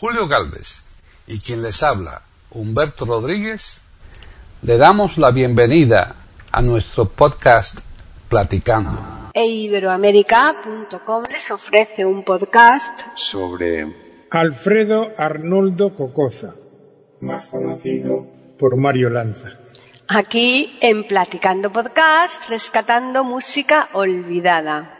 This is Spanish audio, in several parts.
Julio Galvez y quien les habla, Humberto Rodríguez, le damos la bienvenida a nuestro podcast Platicando. E les ofrece un podcast sobre Alfredo Arnoldo Cocoza, más conocido por Mario Lanza. Aquí en Platicando Podcast, rescatando música olvidada.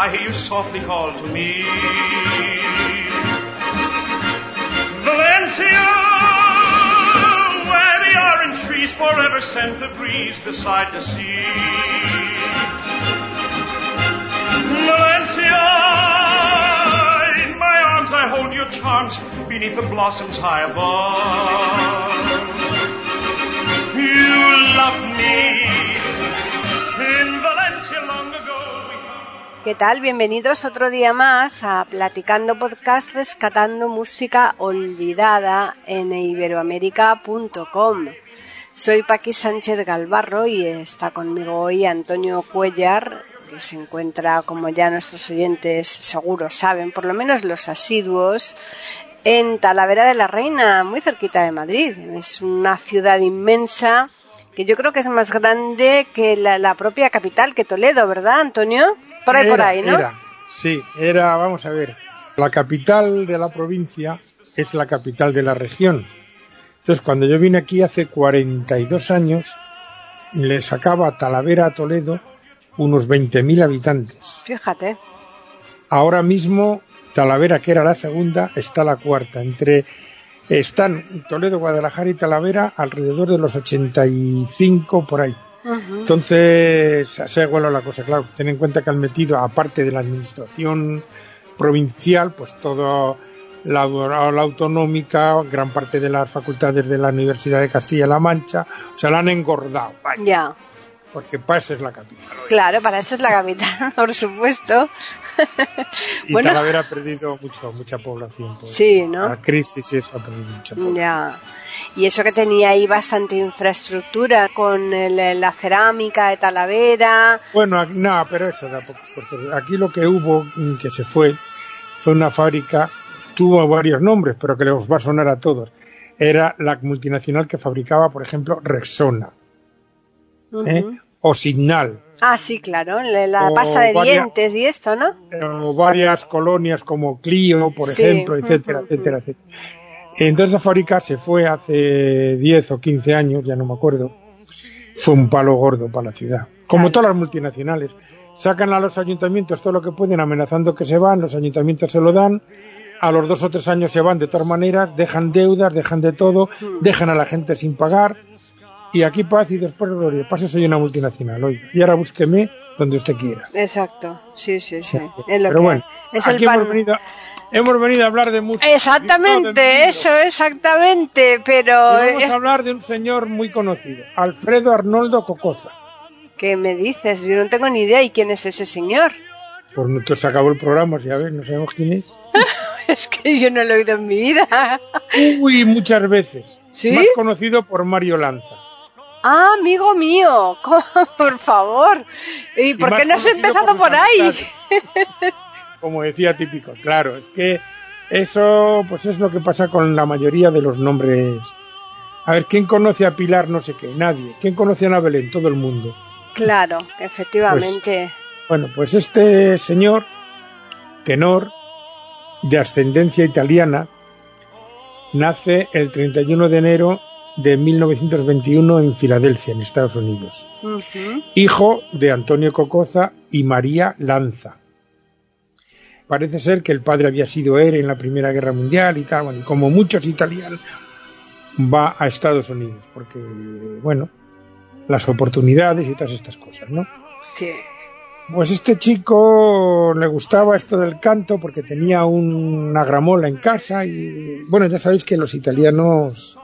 I hear you softly call to me. Valencia, where the orange trees forever scent the breeze beside the sea. Valencia, in my arms I hold your charms beneath the blossoms high above. You love me ¿Qué tal? Bienvenidos otro día más a Platicando Podcast Rescatando Música Olvidada en iberoamérica.com. Soy Paqui Sánchez Galvarro y está conmigo hoy Antonio Cuellar, que se encuentra, como ya nuestros oyentes seguro saben, por lo menos los asiduos, en Talavera de la Reina, muy cerquita de Madrid. Es una ciudad inmensa que yo creo que es más grande que la, la propia capital, que Toledo, ¿verdad, Antonio? Por ahí, era, por ahí, ¿no? Era, sí, era, vamos a ver, la capital de la provincia es la capital de la región. Entonces, cuando yo vine aquí hace 42 años, le sacaba a Talavera a Toledo unos 20.000 habitantes. Fíjate. Ahora mismo, Talavera, que era la segunda, está la cuarta. Entre están Toledo, Guadalajara y Talavera alrededor de los 85 por ahí. Uh -huh. Entonces, se ha igualado la cosa, claro. Ten en cuenta que han metido, aparte de la administración provincial, pues toda la, la, autonómica, gran parte de las facultades de la Universidad de Castilla-La Mancha, o sea, la han engordado. Ya. Yeah. Porque para eso es la capital. Hoy. Claro, para eso es la capital, por supuesto. y bueno, Talavera ha perdido mucho, mucha población. Por sí, ¿no? La crisis y eso ha perdido mucha población. Ya. Y eso que tenía ahí bastante infraestructura con el, la cerámica de Talavera. Bueno, no, pero eso da pocos costos. Aquí lo que hubo, que se fue, fue una fábrica, tuvo varios nombres, pero que les va a sonar a todos. Era la multinacional que fabricaba, por ejemplo, Rexona. Uh -huh. ¿eh? O Signal. Ah, sí, claro, la, pasta de varias, dientes y esto, ¿no? O varias colonias como Clio, por sí. ejemplo, etcétera, uh -huh. etcétera, etcétera. Entonces esa fábrica se fue hace 10 o 15 años, ya no me acuerdo. Fue un palo gordo para la ciudad. Como claro. todas las multinacionales. Sacan a los ayuntamientos todo lo que pueden amenazando que se van, los ayuntamientos se lo dan, a los dos o tres años se van de todas maneras, dejan deudas, dejan de todo, dejan a la gente sin pagar y aquí paz y después gloria. Paso soy una multinacional hoy. Y ahora búsqueme donde usted quiera. Exacto, sí, sí, sí. sí. Pero bueno, es aquí el pan... hemos, venido, hemos venido a hablar de música. Exactamente, eso, exactamente. Pero. Y vamos a hablar de un señor muy conocido, Alfredo Arnoldo Cocoza. ¿Qué me dices? Yo no tengo ni idea. ¿Y quién es ese señor? Pues nosotros se acabó el programa, si a ver, no sabemos quién es. es que yo no lo he oído en mi vida. Uy, muchas veces. ¿Sí? Más conocido por Mario Lanza. Ah, amigo mío, por favor. ¿Y por y qué no has empezado por, por ahí? Como decía típico, claro, es que eso pues es lo que pasa con la mayoría de los nombres. A ver, ¿quién conoce a Pilar? No sé qué, nadie. ¿Quién conoce a Ana Belén? Todo el mundo. Claro, efectivamente. Pues, bueno, pues este señor, tenor, de ascendencia italiana, nace el 31 de enero de 1921 en Filadelfia, en Estados Unidos. Uh -huh. Hijo de Antonio Cocoza y María Lanza. Parece ser que el padre había sido héroe en la Primera Guerra Mundial y tal, bueno, y como muchos italianos, va a Estados Unidos, porque, bueno, las oportunidades y todas estas cosas, ¿no? Sí. Pues este chico le gustaba esto del canto porque tenía un, una gramola en casa y, bueno, ya sabéis que los italianos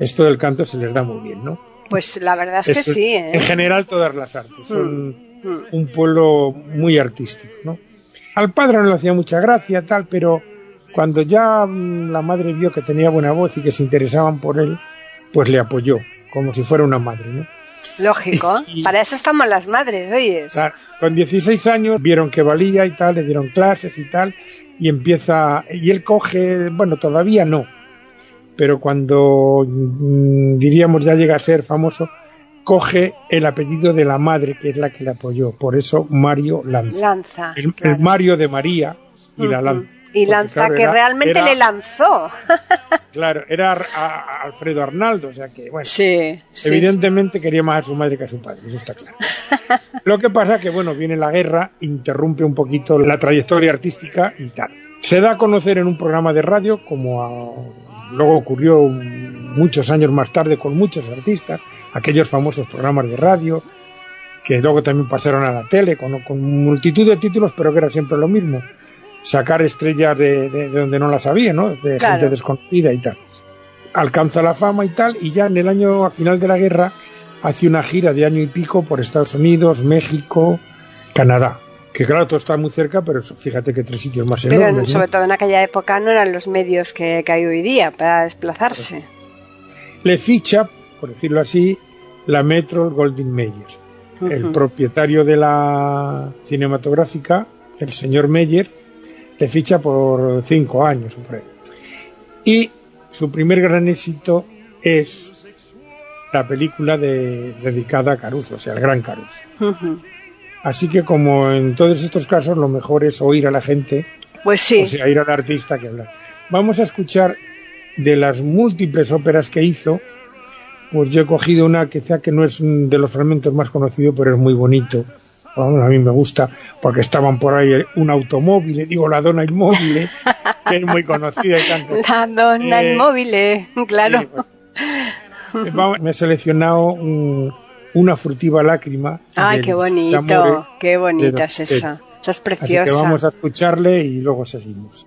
esto del canto se les da muy bien, ¿no? Pues la verdad es, es que sí. ¿eh? En general todas las artes son mm. un pueblo muy artístico, ¿no? Al padre no le hacía mucha gracia, tal, pero cuando ya la madre vio que tenía buena voz y que se interesaban por él, pues le apoyó. como si fuera una madre, ¿no? Lógico, para eso estamos las madres, oyes. con 16 años vieron que valía y tal, le dieron clases y tal, y empieza, y él coge, bueno, todavía no, pero cuando mm, diríamos ya llega a ser famoso, coge el apellido de la madre, que es la que le apoyó, por eso Mario Lanza. Lanza. El, Mario de María y la Lanza. Y Lanza, que realmente le lanzó. claro, era Alfredo Arnaldo, o sea que, bueno. Sí, evidentemente quería más a su madre que a su padre, eso está claro. Lo que pasa que, bueno, viene la guerra, interrumpe un poquito la trayectoria artística y tal. Se da a conocer en un programa de radio, como luego ocurrió muchos años más tarde con muchos artistas, aquellos famosos programas de radio, que luego también pasaron a la tele, con, con multitud de títulos, pero que era siempre lo mismo sacar estrellas de, donde no las había, ¿no? De gente desconocida y tal. Alcanza la fama y tal, y ya en el año, al final de la guerra, hace una gira de año y pico por Estados Unidos, México, Canadá. Que claro, todo está muy cerca, pero fíjate que tres sitios más pero Pero sobre todo en aquella época no eran los medios que, hay hoy día para desplazarse. Le ficha, por decirlo así, la Metro Goldwyn Mayer. El propietario de la cinematográfica, el señor Meyer, le ficha por cinco años. Y su primer gran éxito es la película dedicada a Caruso, o sea, el gran Caruso. Así que como en todos estos casos lo mejor es oír a la gente, pues sí. o sea, ir al artista que hablar. Vamos a escuchar de las múltiples óperas que hizo, pues yo he cogido una quizá que no es de los fragmentos más conocidos, pero es muy bonito, a mí me gusta porque estaban por ahí un automóvil, digo la dona inmóvil, que es muy conocida y tanto. La dona eh, inmóvil, claro. Pues, eh, me he seleccionado una furtiva lágrima. Ay, qué bonito, qué bonita es esa. Esa es preciosa. Así que vamos a escucharle y luego seguimos.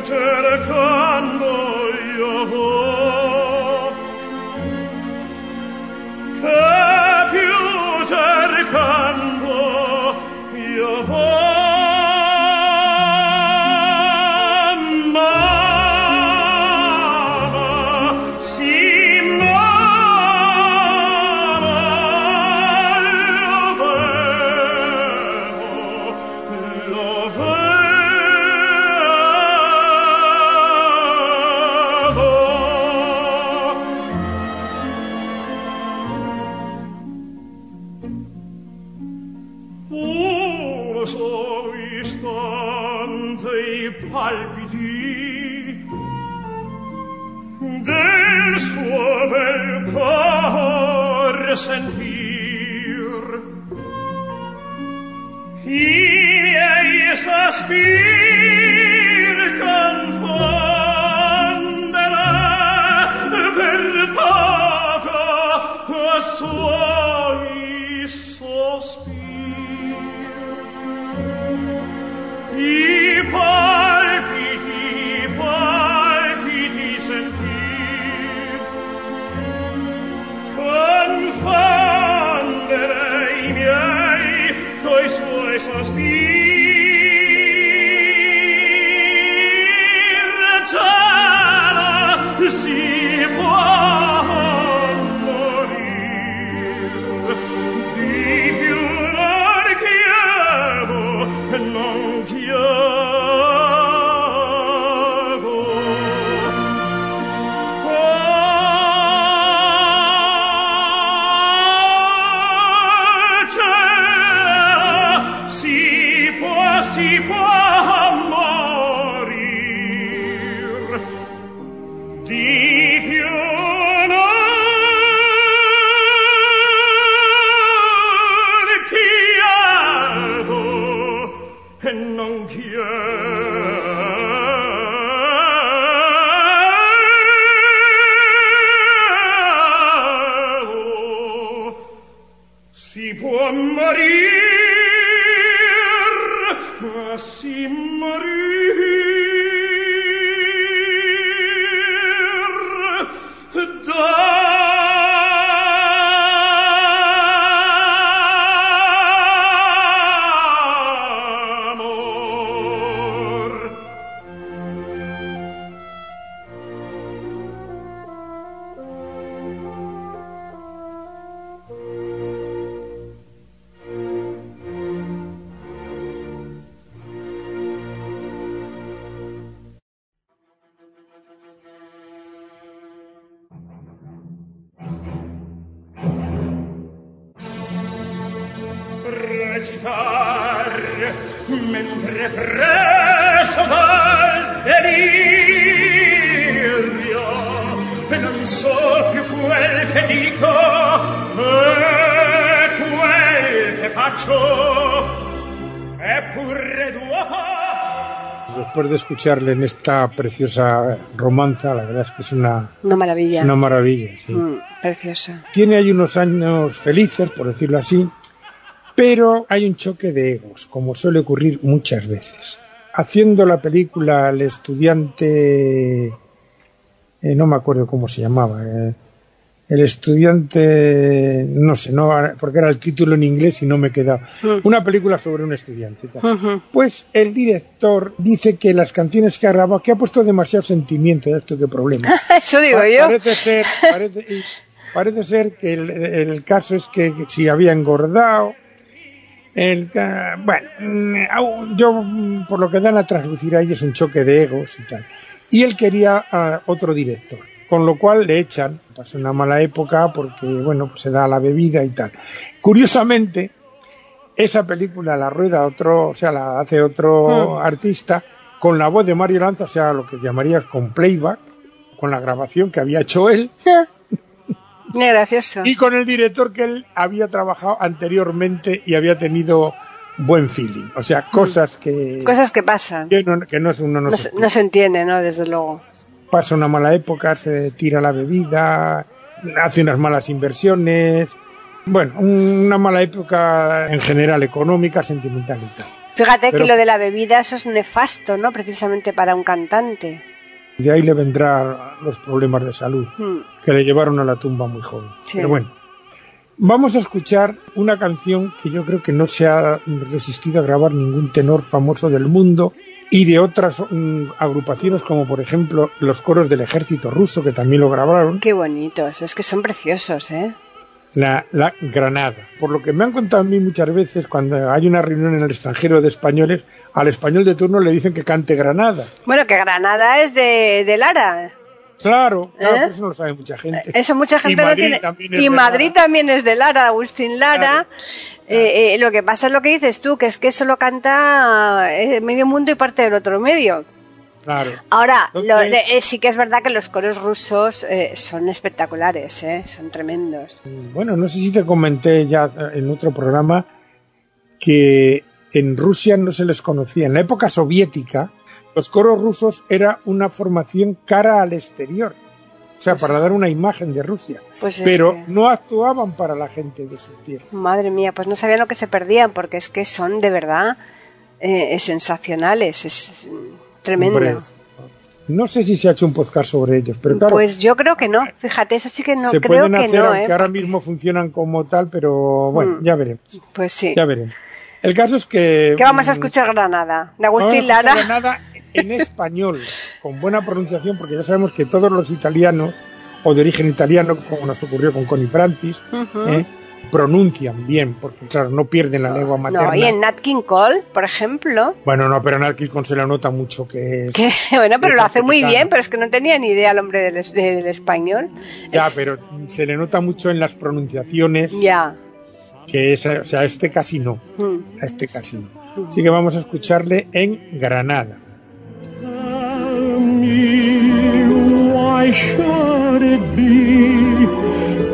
piacere che Jesus, be recitar mentre preso dal delirio e non so più quel che dico e quel che faccio eppure dopo después de escucharle en esta preciosa romanza, la verdad es que es una, Una maravilla. es una maravilla. sí. Mm, preciosa. Tiene ahí unos años felices, por decirlo así, pero hay un choque de egos, como suele ocurrir muchas veces. Haciendo la película El estudiante, eh, no me acuerdo cómo se llamaba, eh, el estudiante, no sé, no, porque era el título en inglés y no me queda. Mm. Una película sobre un estudiante. Pues el director dice que las canciones que ha grabado, que ha puesto demasiado sentimiento, esto qué problema. Eso digo Pa- yo. Parece ser, parece, ser que el, el caso es que si había engordado. El, bueno, mm, yo mm, por lo que dan a traslucir ahí es un choque de egos y tal. Y él quería a otro director, con lo cual le echan. Pasó una mala época porque, bueno, pues se da la bebida y tal. Curiosamente, esa película la rueda otro, o sea, la hace otro artista con la voz de Mario Lanza, o sea, lo que llamarías con playback, con la grabación que había hecho él gracioso. y con el director que él había trabajado anteriormente y había tenido buen feeling. O sea, cosas que, Cosas que pasan. que no, que no es uno no, No, se se- no se entiende, ¿no? Desde luego. pasa una mala época, se tira la bebida, hace unas malas inversiones. Bueno, una mala época en general económica, sentimental y tal. Fíjate Pero- que lo de la bebida, eso es nefasto, ¿no? Precisamente para un cantante. De ahí le vendrán los problemas de salud Mm. que le llevaron a la tumba muy joven. Sí. Pero bueno, vamos a escuchar una canción que yo creo que no se ha resistido a grabar ningún tenor famoso del mundo y de otras mm, agrupaciones como por ejemplo los coros del ejército ruso que también lo grabaron, Qué bonitos, es que son preciosos, ¿eh? La, la Granada. Por lo que me han contado a mí muchas veces cuando hay una reunión en el extranjero de españoles, al español de turno le dicen que cante Granada. Bueno, que Granada es de, de Lara. Claro, claro, ¿Eh? pero eso no lo sabe mucha gente. Eso mucha gente Y no tiene. también es Y Madrid Lara. también es de Lara, Agustín Lara. Eh, eh, lo que pasa es lo que dices tú, que es que eso lo canta eh, medio mundo y parte del otro medio. Claro. Ahora, lo Entonces- eh, sí que es verdad que los coros rusos eh, son espectaculares, ¿eh? son tremendos. Bueno, no sé si te comenté ya eh, en otro programa que en Rusia no se les conocía. En la época soviética, los coros rusos era una formación cara al exterior. O sea, Pues- para dar una imagen de Rusia. Pues es Pero que- no actuaban para la gente de su tierra. Madre mía, pues no sabían lo que se perdían, porque es que son de verdad eh, sensacionales, es tremendo. Hombre, no sé si se ha hecho un podcast sobre ellos, pero claro, Pues yo creo que no, fíjate, eso sí que no, se creo pueden que hacer, no, aunque ¿eh? ahora mismo funcionan como tal, pero bueno, Mm. ya veremos. Pues sí. Ya veremos. El caso es que... ¿Qué vamos a escuchar Granada? De Vamos a Agustín Lara. Granada en español, con buena pronunciación, porque ya sabemos que todos los italianos, o de origen italiano, como nos ocurrió con Connie Francis. ¿eh? Pronuncian bien, porque claro, no pierden la lengua materna. No, y en Nat King Cole, por ejemplo, Bueno, no, pero en Alquicon se le nota mucho que es... que bueno, pero es lo hace muy bien, pero es que no tenía ni idea el hombre del, del español. Ya, Es- pero se le nota mucho en las pronunciaciones, Ya. que es, o sea, a este casi no, Mm. a este casi no. Así que vamos a escucharle en Granada. Tell me, why should it be?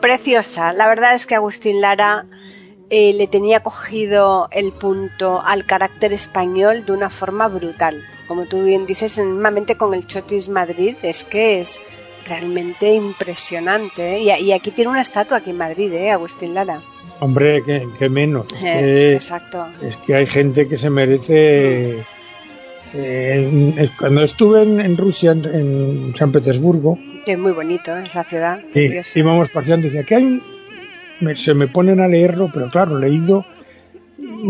Preciosa. La verdad es que Agustín Lara eh, le tenía cogido el punto al carácter español de una forma brutal. Como tú bien dices, mismamente con el Chotis Madrid es que es realmente impresionante. ¿eh? Y, aquí tiene una estatua aquí en Madrid, ¿eh? Agustín Lara. Hombre, que, menos. Eh, exacto. Es que hay gente que se merece eh, cuando estuve en, Rusia, en, San Petersburgo. Que es muy bonito esa ciudad. Y íbamos paseando y decía que hay. se me ponen a leerlo, pero claro, leído.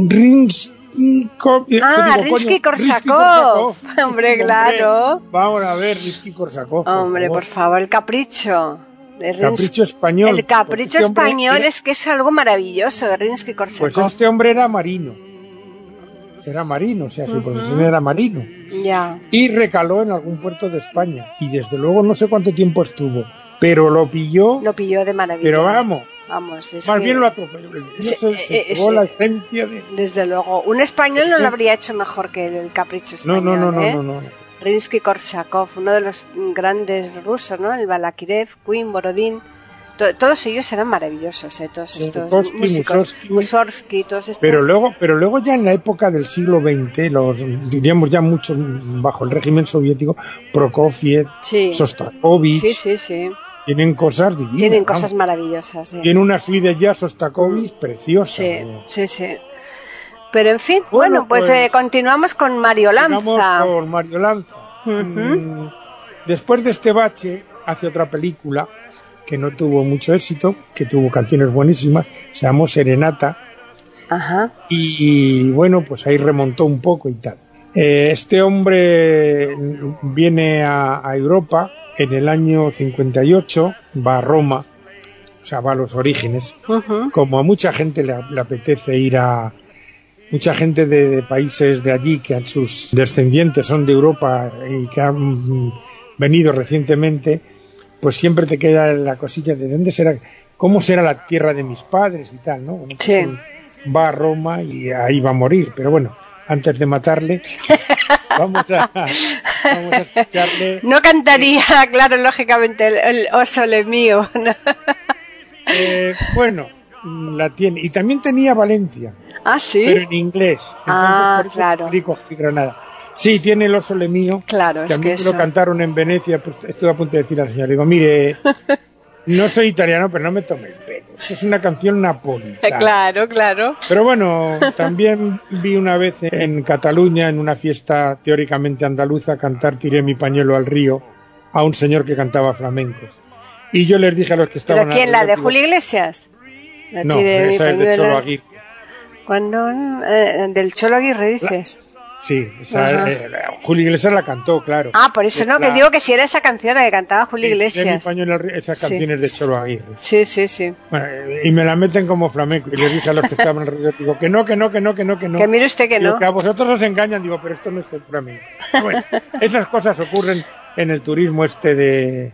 Rinsky, ah, Rinsky Korsakov. Hombre, claro. Vamos a ver, Rinsky Korsakov. Hombre, por favor, el capricho. El capricho español. El capricho este español es que es algo maravilloso de Rinsky Korsakov. Pues este hombre era marino era marino, o sea, su profesión era marino. Ya. Y recaló en algún puerto de España. Y desde luego no sé cuánto tiempo estuvo, pero lo pilló. Lo pilló de maravilla. Pero vamos. Vamos, es Más bien lo atropelló. No se, se eh, la esencia de... Desde luego. Un español no lo habría hecho mejor que el capricho español. No, no, no, ¿eh? no, no, Rinsky-Korsakov, uno de los grandes rusos, ¿no? El Balakirev, Queen, Borodín todos ellos eran maravillosos, ¿eh? todos estos músicos, Mussorgsky, todos estos. Pero luego, pero luego ya en la época del siglo XX, los diríamos ya mucho bajo el régimen soviético, Prokofiev, Sostakovich, sí, sí, sí. tienen cosas divinas. Tienen cosas maravillosas. Sí. Tiene una suite jazz Sostakovich preciosa. Sí, sí, sí. Pero en fin, bueno, bueno pues, pues eh, continuamos con Mario Lanza. con Mario Lanza. Uh -huh. mm, después de este bache, hace otra película que no tuvo mucho éxito, que tuvo canciones buenísimas, se llamó Serenata. Ajá. Y, y bueno, pues ahí remontó un poco y tal. Eh, este hombre viene a, a, Europa en el año 58, va a Roma, o sea, va a los orígenes. Uh -huh. Como a mucha gente le, le apetece ir a. Mucha gente de, de, países de allí que sus descendientes son de Europa y que han venido recientemente, pues siempre te queda la cosilla de dónde será, cómo será la tierra de mis padres y tal, ¿no? Bueno, sí. Va a Roma y ahí va a morir, pero bueno, antes de matarle, vamos a, vamos a escucharle. No cantaría, claro, lógicamente, el, el oso le mío. ¿no? Eh, bueno, la tiene. Y también tenía Valencia. Ah, sí. Pero en inglés. Entonces, ah, por eso claro. Granada. Sí, tiene el oso le mío. Claro, que es a mí que eso... lo cantaron en Venecia. Pues estuve a punto de decir al señor, digo, mire, no soy italiano, pero no me tome el pelo. Esto es una canción napolitana. Claro, claro. Pero bueno, también vi una vez en Cataluña, en una fiesta teóricamente andaluza, cantar Tiré mi pañuelo al río a un señor que cantaba flamenco. Y yo les dije a los que estaban... ¿Pero quién? ¿La de Julio Iglesias? La no, esa es de Cholo Aguirre. Cuando, eh, del Cholo Aguirre dices. La... Sí, esa, eh, Julio Iglesias la cantó, claro. Ah, por eso no, la... que digo que si era esa canción la que cantaba Julio sí, Iglesias. Pañuelo, esa canción sí. es de Cholo Aguirre. Sí, sí, sí. Bueno, y me la meten como flamenco. Y les dije a los que estaban alrededor, digo, que no, que no, que no, que no, que no. Que mire usted que digo, no. Que a vosotros os engañan, digo, pero esto no es el flamenco. Bueno, esas cosas ocurren en el turismo este de,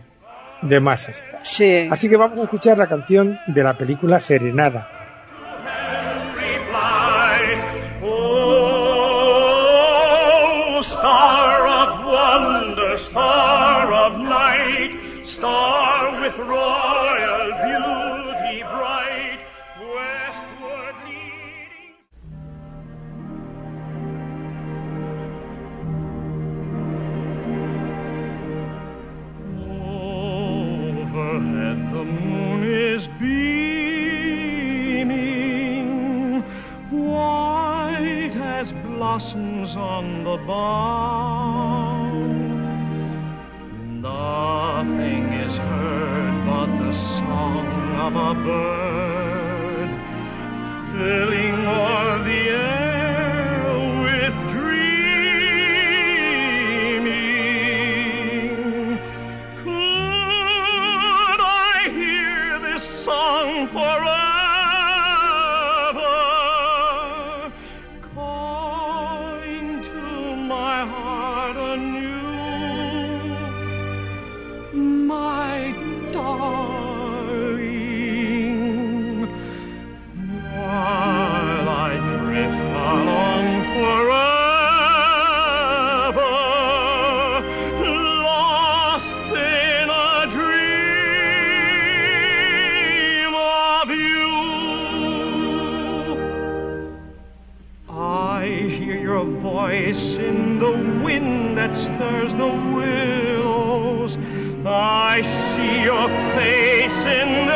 de masas. Sí. Así que vamos a escuchar la canción de la película Serenada. Star of wonder, star of night, star with royal beauty bright, westward leading. Overhead the moon is beaming, white as blossoms on the bough.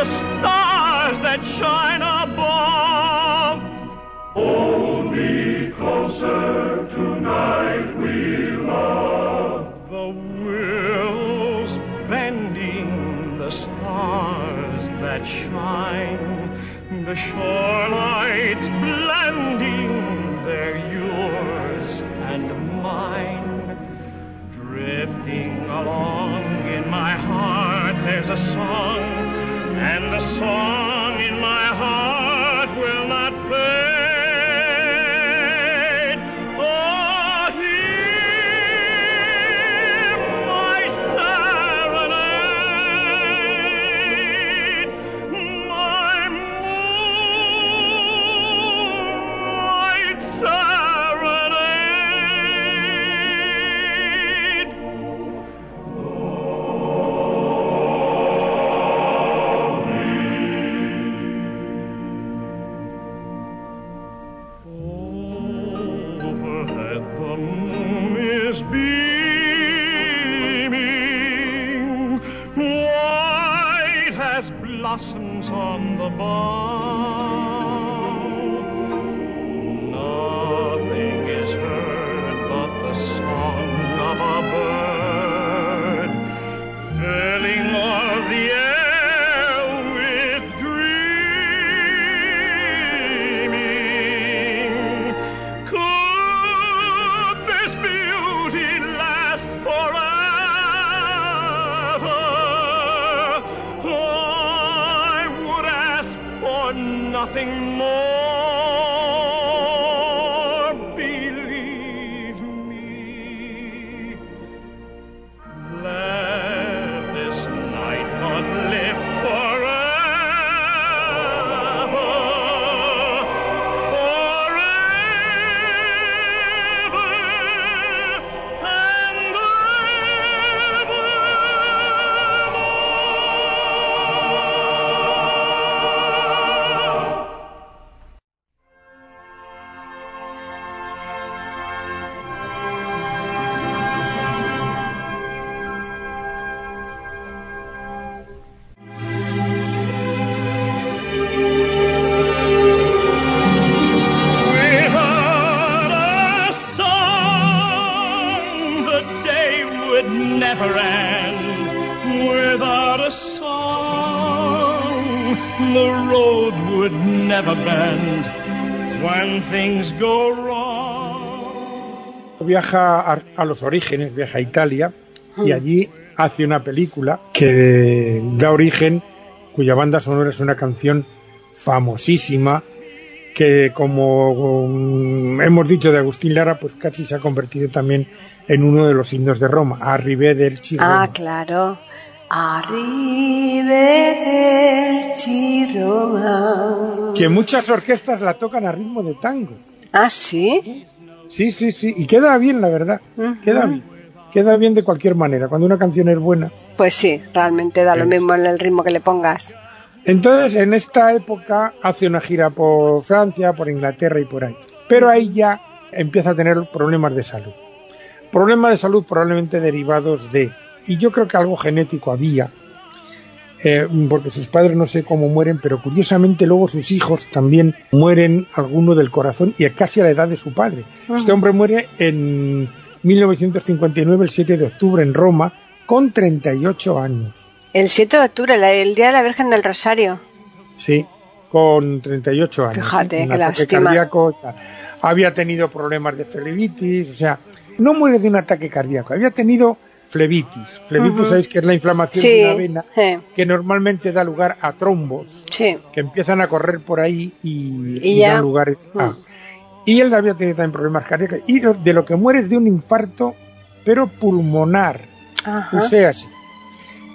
The stars that shine above. Hold me closer tonight, we love. The willows bending, the stars that shine, the shorelights blending, they're yours and mine. Drifting along in my heart, there's a song, and the song in my heart When things go wrong. Viaja a, a los orígenes, viaja a Italia y allí hace una película que da origen, cuya banda sonora es una canción famosísima que como um, hemos dicho de Agustín Lara, pues casi se ha convertido también en uno de los himnos de Roma, Arrivederci Ah, claro. Que muchas orquestas la tocan a ritmo de tango. Ah, sí. Sí, sí, sí, y queda bien, la verdad, queda bien. Queda bien de cualquier manera, cuando una canción es buena. Pues sí, realmente da lo mismo en el ritmo que le pongas. Entonces, en esta época hace una gira por Francia, por Inglaterra y por ahí. Pero ahí ya empieza a tener problemas de salud. Problemas de salud probablemente derivados de, y yo creo que algo genético había, eh, porque sus padres no sé cómo mueren, pero curiosamente luego sus hijos también mueren alguno del corazón y casi a la edad de su padre. Este hombre muere en 1959, el 7 de octubre, en Roma, con 38 años. El 7 de octubre, el Día de la Virgen del Rosario. Sí, con 38 años. Fíjate, qué ataque lástima. cardíaco. Había tenido problemas de flebitis, o sea, no muere de un ataque cardíaco, había tenido flebitis. Flebitis, sabéis que es la inflamación Sí, de una vena sí. que normalmente da lugar a trombos Sí. que empiezan a correr por ahí y, Y y ya. dan a. Mm. Y él había tenido también problemas cardíacos. Y de lo que muere es de un infarto, pero pulmonar. Ajá. O sea,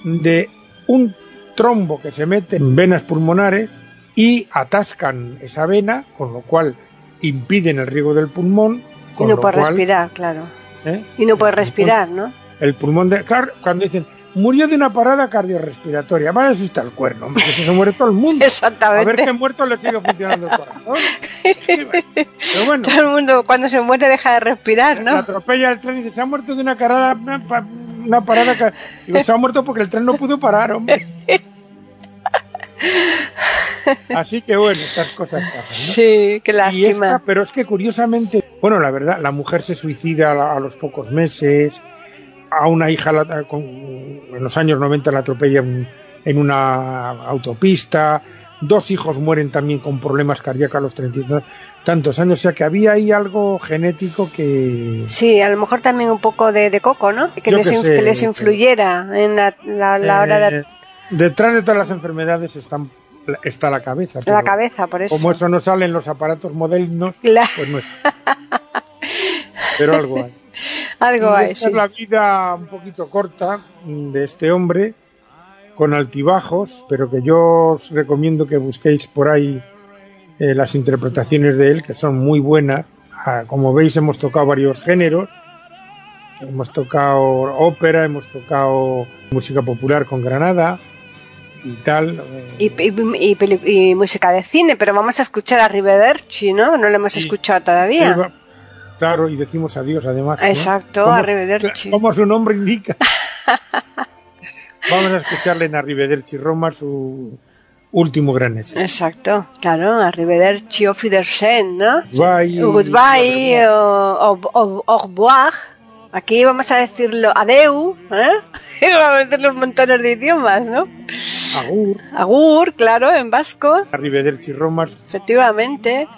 de un trombo que se mete en venas pulmonares y atascan esa vena, con lo cual impiden el riego del pulmón. y no lo puede cual, respirar, claro. ¿eh? Y no puede respirar, ¿no? El pulmón de. Claro, cuando dicen murió de una parada cardiorrespiratoria, vaya si está el cuerno, hombre, que se muere todo el mundo. A ver Exactamente. qué muerto le sigue funcionando el corazón. Pero bueno, Todo el mundo cuando se muere deja de respirar, la ¿no? atropella el tren y dice, se ha muerto de una, carada, una, pa- una parada. ca-". Digo, se ha muerto porque el tren no pudo parar, hombre. Así que bueno, estas cosas pasan. ¿no? Sí, qué Y esta, lástima. pero es que curiosamente, bueno, la verdad, la mujer se suicida a los pocos meses, a una hija la- con- en los años 90 la atropella en, una autopista, dos hijos mueren también con problemas cardíacos a los treinta y tantos años, o sea que había ahí algo genético que... Sí, a lo mejor también un poco de, de coco, ¿no? Que les, sé, que les que- influyera en la, la- la hora de Eh, Detrás de todas las enfermedades están, está la cabeza. la cabeza, por eso. Como eso no sale en los aparatos modernos, La- pues no es. Pero algo hay. algo hay, esta sí. es la vida un poquito corta de este hombre, con altibajos, pero que yo os recomiendo que busquéis por ahí eh, las interpretaciones de él, que son muy buenas. Ah, como veis, hemos tocado varios géneros. Hemos tocado ópera, hemos tocado música popular con Granada y tal. Y, y- y y música de cine, pero vamos a escuchar a Rivederci, ¿no? No lo hemos escuchado todavía. Claro, y decimos adiós además. ¿no? Exacto, Como- arrivederci. Como su nombre indica. Vamos a escucharle en Arrivederci Roma su, último gran éxito. Exacto, claro, arrivederci auf Wiedersehen, ¿no? Goodbye. Goodbye o, o, o, au revoir. Aquí vamos a decirlo adeu, ¿eh? Vamos a decirlo un montones de idiomas, ¿no? Agur. Agur, claro, en vasco, Arrivederci Romas. efectivamente.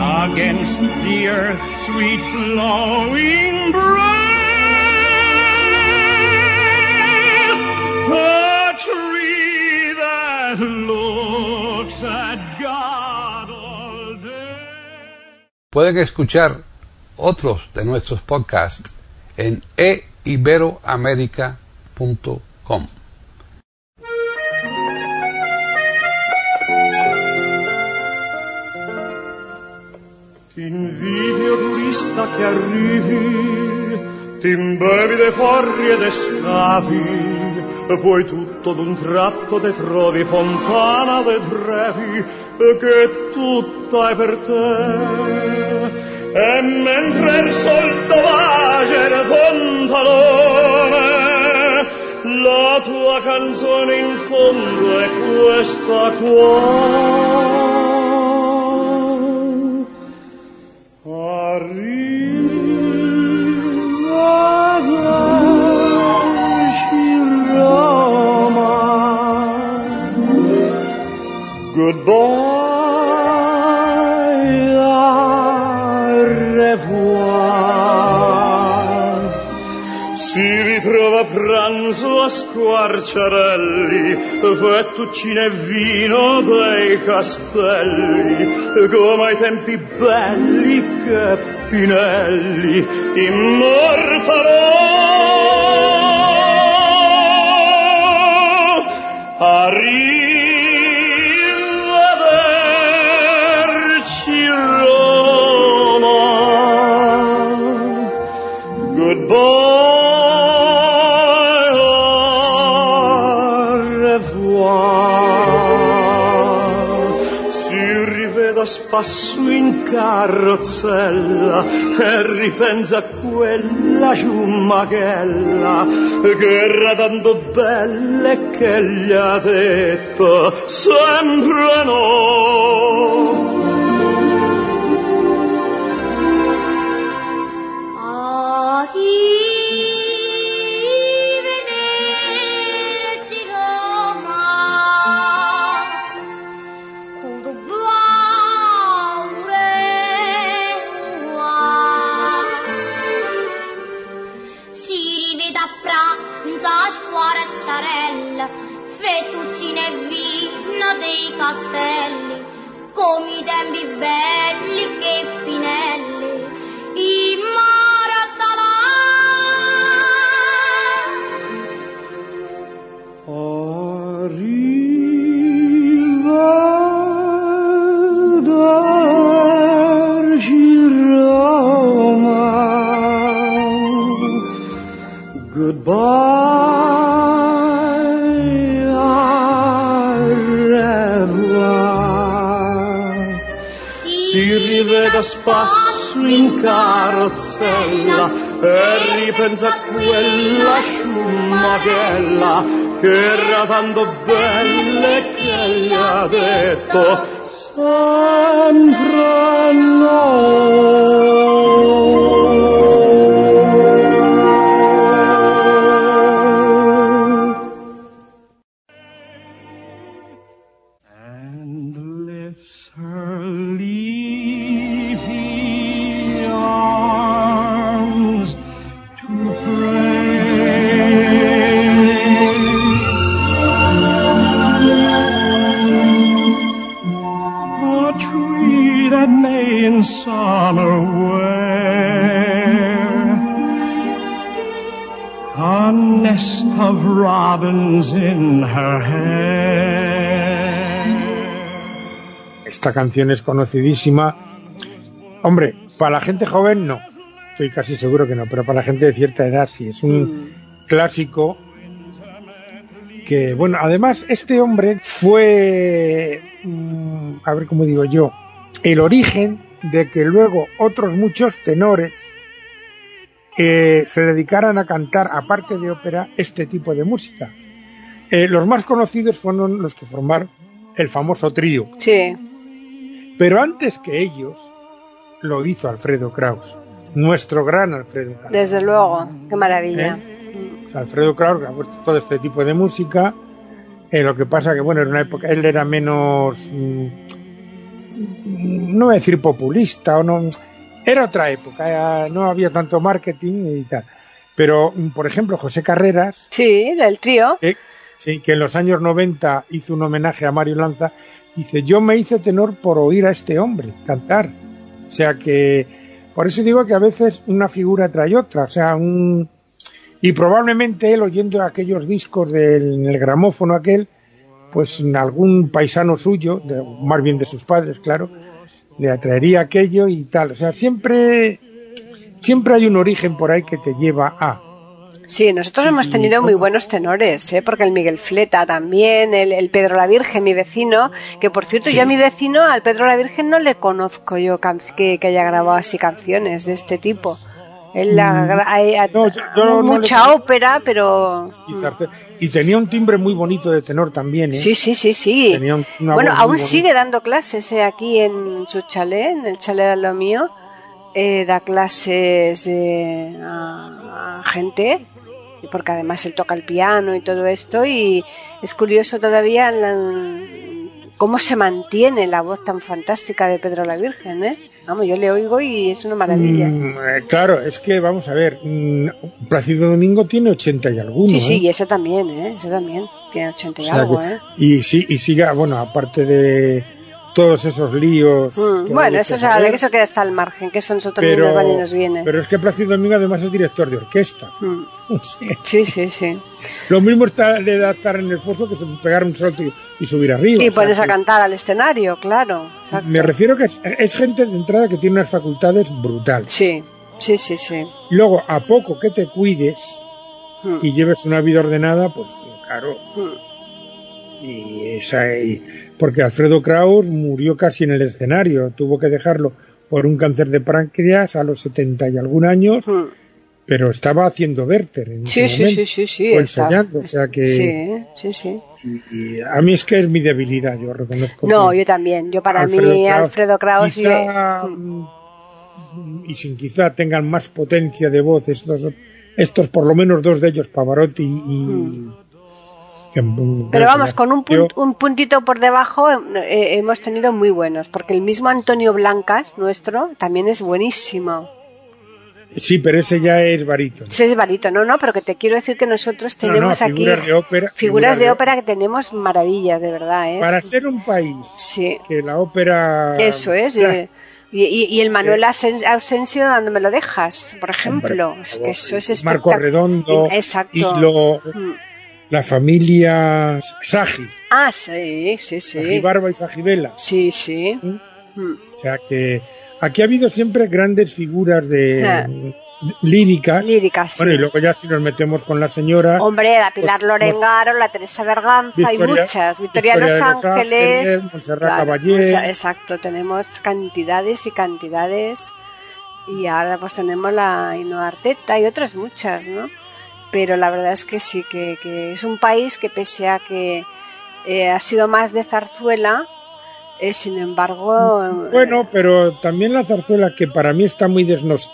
Against the earth's sweet flowing breast, a tree that looks at God all day. Pueden escuchar otros de nuestros podcasts en eiberoamerica.com. che arrivi, ti imbevi de forri e de scavi, poi tutto d'un tratto te trovi fontana de trevi, e che tutta è per te. E mentre il sol tovage il pantalone, la tua canzone in fondo è questa qua. Goodbye, au revoir. Si ritrova a pranzo a squarciarelli, fettuccine e vino dei castelli, come ai tempi belli che Pinelli immortalò. Arrivederci Goodbye, au revoir. Si riveda spasso in carrozzella e ripensa a quella ciummachella che era tanto bella e che gli ha detto sempre no. Si riveda spesso in carrozzella e ripensa a quella sciummachella che era tanto bella e che gli ha detto sempre no. Esta canción es conocidísima. Hombre, para la gente joven no. Estoy casi seguro que no, pero para la gente de cierta edad sí. Es un clásico que, bueno, además este hombre fue, mm, a ver cómo digo yo, el origen de que luego otros muchos tenores eh, se dedicaran a cantar, aparte de ópera, este tipo de música. Eh, los más conocidos fueron los que formaron el famoso trío. Sí. Pero antes que ellos, lo hizo Alfredo Kraus, nuestro gran Alfredo Kraus. Desde luego, qué maravilla. ¿Eh? O sea, Alfredo Kraus ha puesto todo este tipo de música. Eh, lo que pasa que, bueno, en una época él era menos, mm, no voy a decir populista, o no, era otra época, eh, no había tanto marketing y tal. Pero, mm, por ejemplo, José Carreras, Sí, del trío. sí, que en los años 90 hizo un homenaje a Mario Lanza, dice, yo me hice tenor por oír a este hombre cantar. O sea que, por eso digo que a veces una figura trae otra, o sea, un... Y probablemente él oyendo aquellos discos del el gramófono aquel, pues en algún paisano suyo, de- más bien de sus padres, claro, le atraería aquello y tal. O sea, siempre, siempre hay un origen por ahí que te lleva a. Sí, nosotros hemos tenido muy buenos tenores, ¿eh? porque el Miguel Fleta también, el, el Pedro la Virgen, mi vecino, que por cierto, yo a mi vecino, al Pedro la Virgen, no le conozco yo can- que, que haya grabado así canciones de este tipo. Él ha- Mm. No, yo- yo no le mucha ópera, pero... Y, tenía un timbre muy bonito de tenor también, ¿eh? Sí, sí, sí, sí. Bueno, aún sigue dando clases eh, aquí en su chalet, en el chalet de lo mío. Eh, da clases eh, a, a gente, y porque además él toca el piano y todo esto. Y es curioso todavía la- cómo se mantiene la voz tan fantástica de Pedro la Virgen. ¿eh? Vamos, yo le oigo y es una maravilla. Mm, eh, claro, es que vamos a ver, mm, Plácido Domingo tiene 80 y alguno. sí, sí, ¿eh? y ese también, ¿eh? ese también. Tiene 80 y O sea algo, que- ¿eh? y sí, y siga, bueno, aparte de todos esos líos. Mm, que bueno, eso, que es saber, eso queda hasta el margen, que eso nosotros pero, nos viene. pero es que Plácido Domingo además es director de orquesta. Mm. Sí, sí, sí. Lo mismo está, le da estar en el foso que se- pegar un salto y, y subir arriba. Y pones a que- cantar al escenario, claro. exacto. Me refiero que es, es gente de entrada que tiene unas facultades brutales. Sí, sí, sí, sí. Luego, a poco que te cuides Mm, y lleves una vida ordenada, pues claro, y esa y- porque Alfredo Kraus murió casi en el escenario, tuvo que dejarlo por un cáncer de páncreas a los 70 y algún años, Mm. pero estaba haciendo Werther en Sí, ese sí, momento, sí, sí, sí. o ensayando, o sea que Sí, sí, sí. y- a mí es que es mi debilidad, yo reconozco. No, yo también. Yo para Alfredo mí, Kraus, Alfredo Kraus... y- quizá, y sin quizá tengan más potencia de voz estos, estos por lo menos dos de ellos, Pavarotti y... que, mm, Mm. Pero vamos, con un, falleció. pun- un puntito por debajo eh, hemos tenido muy buenos, porque el mismo Antonio Blancas, nuestro, también es buenísimo. Sí, pero ese ya es barítono. Ese es barito, no, no, pero que te quiero decir que nosotros No, no, tenemos aquí figuras de ópera- figuras de de ópera que tenemos maravillas, de verdad, ¿eh? Para ser un país Sí, que la ópera... eso es. o sea, eh, y, y- y el Manuel Asen- Asensio, ¿dónde me lo dejas? Por ejemplo, hombre, es que eso es Marco Redondo Exacto. y lo- Mm. La familia Sagi, Ah, sí, sí, Sagi sí. Barba y Sagi Vela. Sí, sí. ¿Mm? Mm. O sea que aquí ha habido siempre grandes figuras de Ah. líricas. Líricas. Bueno, y sí. luego ya si nos metemos con la señora, Hombre, la Pilar Pues, Lorengaro, la Teresa Berganza, hay Victoria- muchas. Victoria, Victoria Los Ángeles. Ángeles, Montserrat Caballé. Monse- exacto, tenemos cantidades y cantidades. Y ahora pues tenemos la Ainhoa Arteta y otras muchas, ¿no? Pero la verdad es que sí, que, que es un país que pese a que eh, ha sido más de zarzuela, eh, sin embargo... eh, Bueno, pero también la zarzuela, que para mí está muy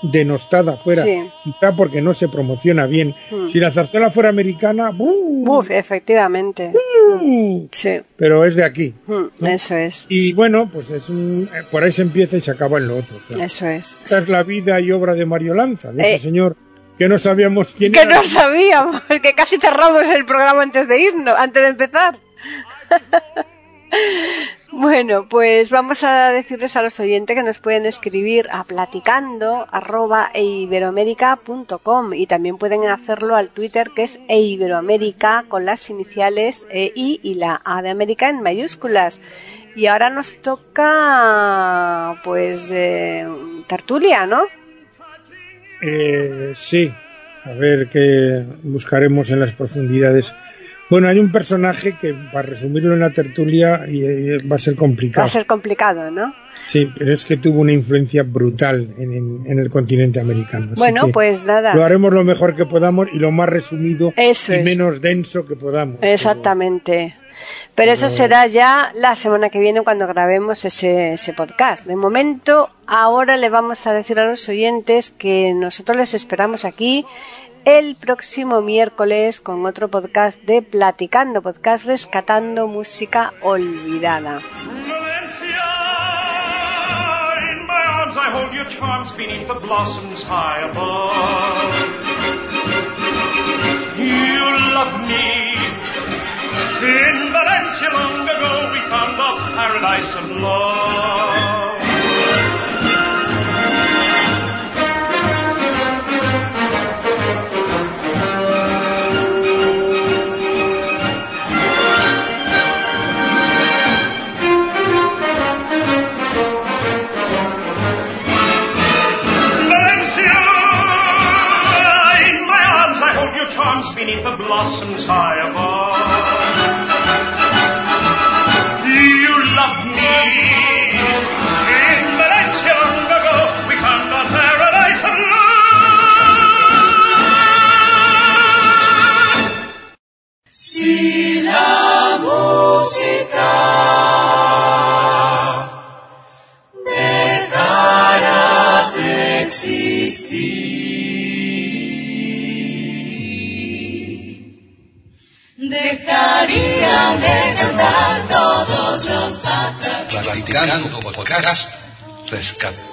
denostada fuera, Sí. quizá porque no se promociona bien. Mm. Si la zarzuela fuera americana. Uf, efectivamente. Sí, pero es de aquí. Mm, ¿no? eso es, Y bueno, pues es un- eh, por ahí se empieza y se acaba en lo otro. claro. eso es. Esta es la vida y obra de Mario Lanza, de Eh. ese señor que no sabíamos quién Que era. no sabíamos, que casi cerramos el programa antes de irnos, antes de empezar. Bueno, pues vamos a decirles a los oyentes que nos pueden escribir a platicando arroba eiberoamerica.com y también pueden hacerlo al Twitter que es eiberoamerica con las iniciales EI y la A de América en mayúsculas. Y ahora nos toca pues eh, tertulia, ¿no? Eh, sí, a ver qué buscaremos en las profundidades. Bueno, hay un personaje que, para resumirlo en la tertulia, va a ser Va complicado. a ser complicado, ¿no? Sí, pero es que tuvo una influencia brutal en, el continente americano. bueno, pues nada. Lo haremos lo mejor que podamos y lo más resumido y menos denso que podamos. Exactamente. Pero, eso será ya la semana que viene cuando grabemos ese, ese podcast. De momento, ahora le vamos a decir a los oyentes que nosotros les esperamos aquí el próximo miércoles con otro podcast de Platicando, podcast rescatando música olvidada. You love me. In Valencia long ago we found a paradise of love.